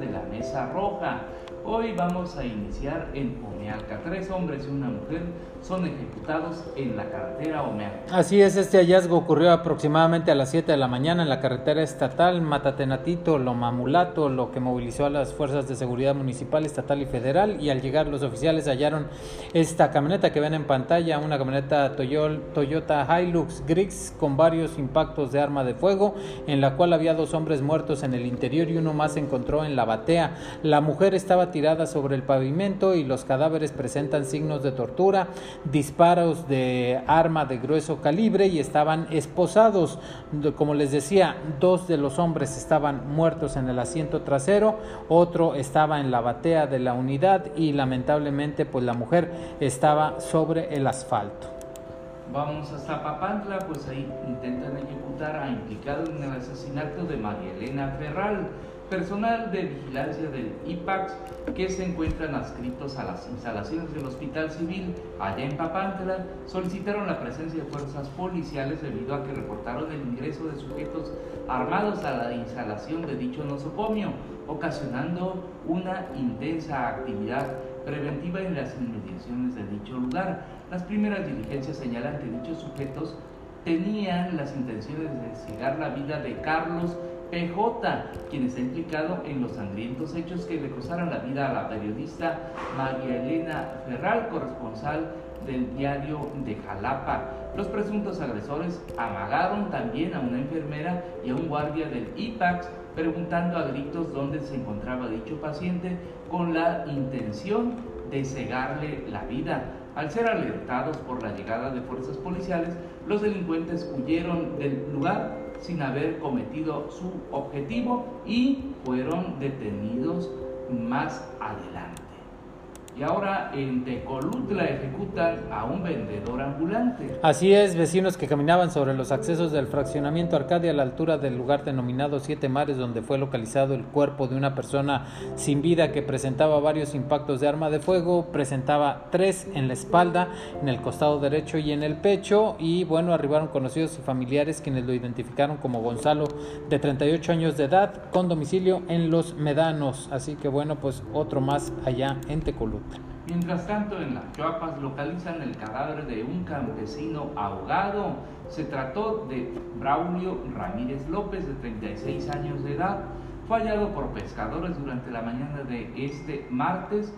de la Mesa Roja. Hoy vamos a iniciar en Omealca. Tres hombres y una mujer son ejecutados en la carretera Omealca. Así es, este hallazgo ocurrió aproximadamente a las 7 de la mañana en la carretera estatal Matatenatito, Lomamulato, lo que movilizó a las fuerzas de seguridad municipal, estatal y federal. Y al llegar los oficiales hallaron esta camioneta que ven en pantalla, una camioneta Toyota Hilux Gris con varios impactos de arma de fuego, en la cual había dos hombres muertos en el interior y uno más se encontró en la batea. La mujer estaba tirada sobre el pavimento y los cadáveres presentan signos de tortura, disparos de arma de grueso calibre y estaban esposados. Como les decía, dos de los hombres estaban muertos en el asiento trasero, otro estaba en la batea de la unidad y lamentablemente pues la mujer estaba sobre el asfalto. Vamos hasta Papantla, pues ahí intentan ejecutar a implicado en el asesinato de María Elena Ferral personal de vigilancia del IPAX que se encuentran adscritos a las instalaciones del Hospital Civil. Allá en Papantla solicitaron la presencia de fuerzas policiales debido a que reportaron el ingreso de sujetos armados a la instalación de dicho nosocomio, ocasionando una intensa actividad preventiva en las inmediaciones de dicho lugar. Las primeras diligencias señalan que dichos sujetos tenían las intenciones de cegar la vida de Carlos PJ, quien está implicado en los sangrientos hechos que le costaron la vida a la periodista María Elena Ferral, corresponsal del diario de Jalapa. Los presuntos agresores amagaron también a una enfermera y a un guardia del IPAX preguntando a gritos dónde se encontraba dicho paciente con la intención de cegarle la vida. Al ser alertados por la llegada de fuerzas policiales, los delincuentes huyeron del lugar sin haber cometido su objetivo y fueron detenidos más adelante. Y ahora en Tecolutla ejecutan a un vendedor ambulante. Así es, vecinos que caminaban sobre los accesos del fraccionamiento Arcadia a la altura del lugar denominado Siete Mares, donde fue localizado el cuerpo de una persona sin vida que presentaba varios impactos de arma de fuego, presentaba tres en la espalda, en el costado derecho y en el pecho. Y bueno, arribaron conocidos y familiares quienes lo identificaron como Gonzalo, de 38 años de edad, con domicilio en Los Medanos. Así que bueno, pues otro más allá en Tecolutla. Mientras tanto, en las Chuapas localizan el cadáver de un campesino ahogado. Se trató de Braulio Ramírez López, de 36 años de edad. Fue hallado por pescadores durante la mañana de este martes,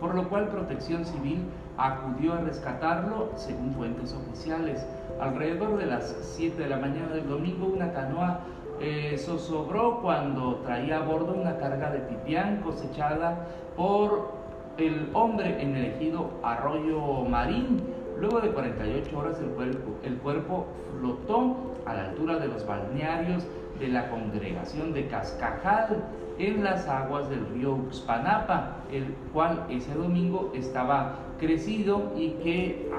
por lo cual Protección Civil acudió a rescatarlo, según fuentes oficiales. Alrededor de las 7 de la mañana del domingo, una canoa eh, zozobró cuando traía a bordo una carga de pipián cosechada por el hombre en el ejido Arroyo Marín. Luego de 48 horas el cuerpo, el cuerpo flotó a la altura de los balnearios de la congregación de Cascajal en las aguas del río Uxpanapa, el cual ese domingo estaba crecido y que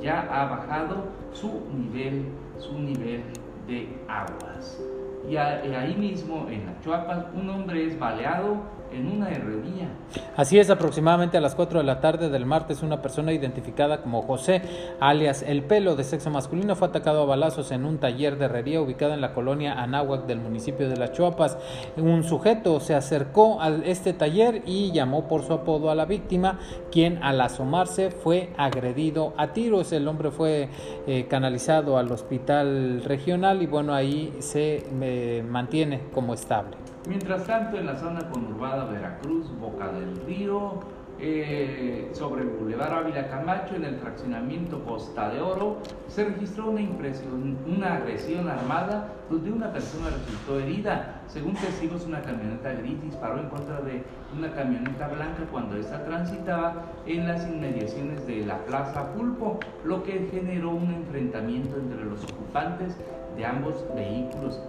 ya ha bajado su nivel, su nivel de aguas. Y ahí mismo en la Chuapas un hombre es baleado en una herrería. Así es, aproximadamente a las 4 de la tarde del martes, una persona identificada como José, alias El Pelo, de sexo masculino, fue atacado a balazos en un taller de herrería ubicado en la colonia Anáhuac del municipio de Las Chuapas. Un sujeto se acercó a este taller y llamó por su apodo a la víctima, quien al asomarse fue agredido a tiros. El hombre fue eh, canalizado al hospital regional y bueno, ahí se eh, mantiene como estable. Mientras tanto, en la zona conurbada Veracruz, Boca del Río, eh, sobre el Boulevard Ávila Camacho, en el fraccionamiento Costa de Oro, se registró una, impresión, una agresión armada donde una persona resultó herida. Según testigos, una camioneta gris disparó en contra de una camioneta blanca cuando esta transitaba en las inmediaciones de la Plaza Pulpo, lo que generó un enfrentamiento entre los ocupantes de ambos vehículos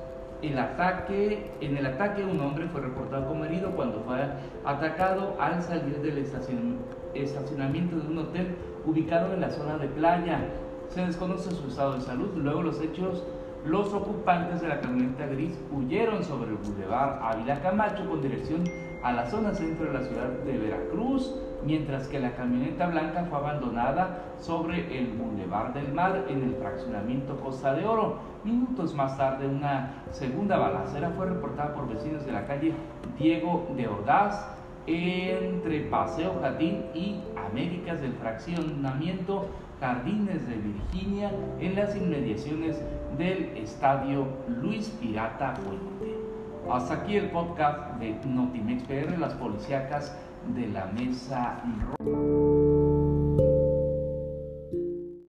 el ataque, en el ataque un hombre fue reportado como herido cuando fue atacado al salir del estacionamiento de un hotel ubicado en la zona de playa. Se desconoce su estado de salud. Luego los hechos los ocupantes de la camioneta gris huyeron sobre el bulevar Ávila Camacho con dirección a la zona centro de la ciudad de Veracruz, mientras que la camioneta blanca fue abandonada sobre el bulevar del Mar en el fraccionamiento Costa de Oro. Minutos más tarde, una segunda balacera fue reportada por vecinos de la calle Diego de Ordaz entre Paseo Jardín y Américas del fraccionamiento Jardines de Virginia en las inmediaciones del estadio Luis Pirata Puente. Hasta aquí el podcast de Notimex PR, las policíacas de la mesa.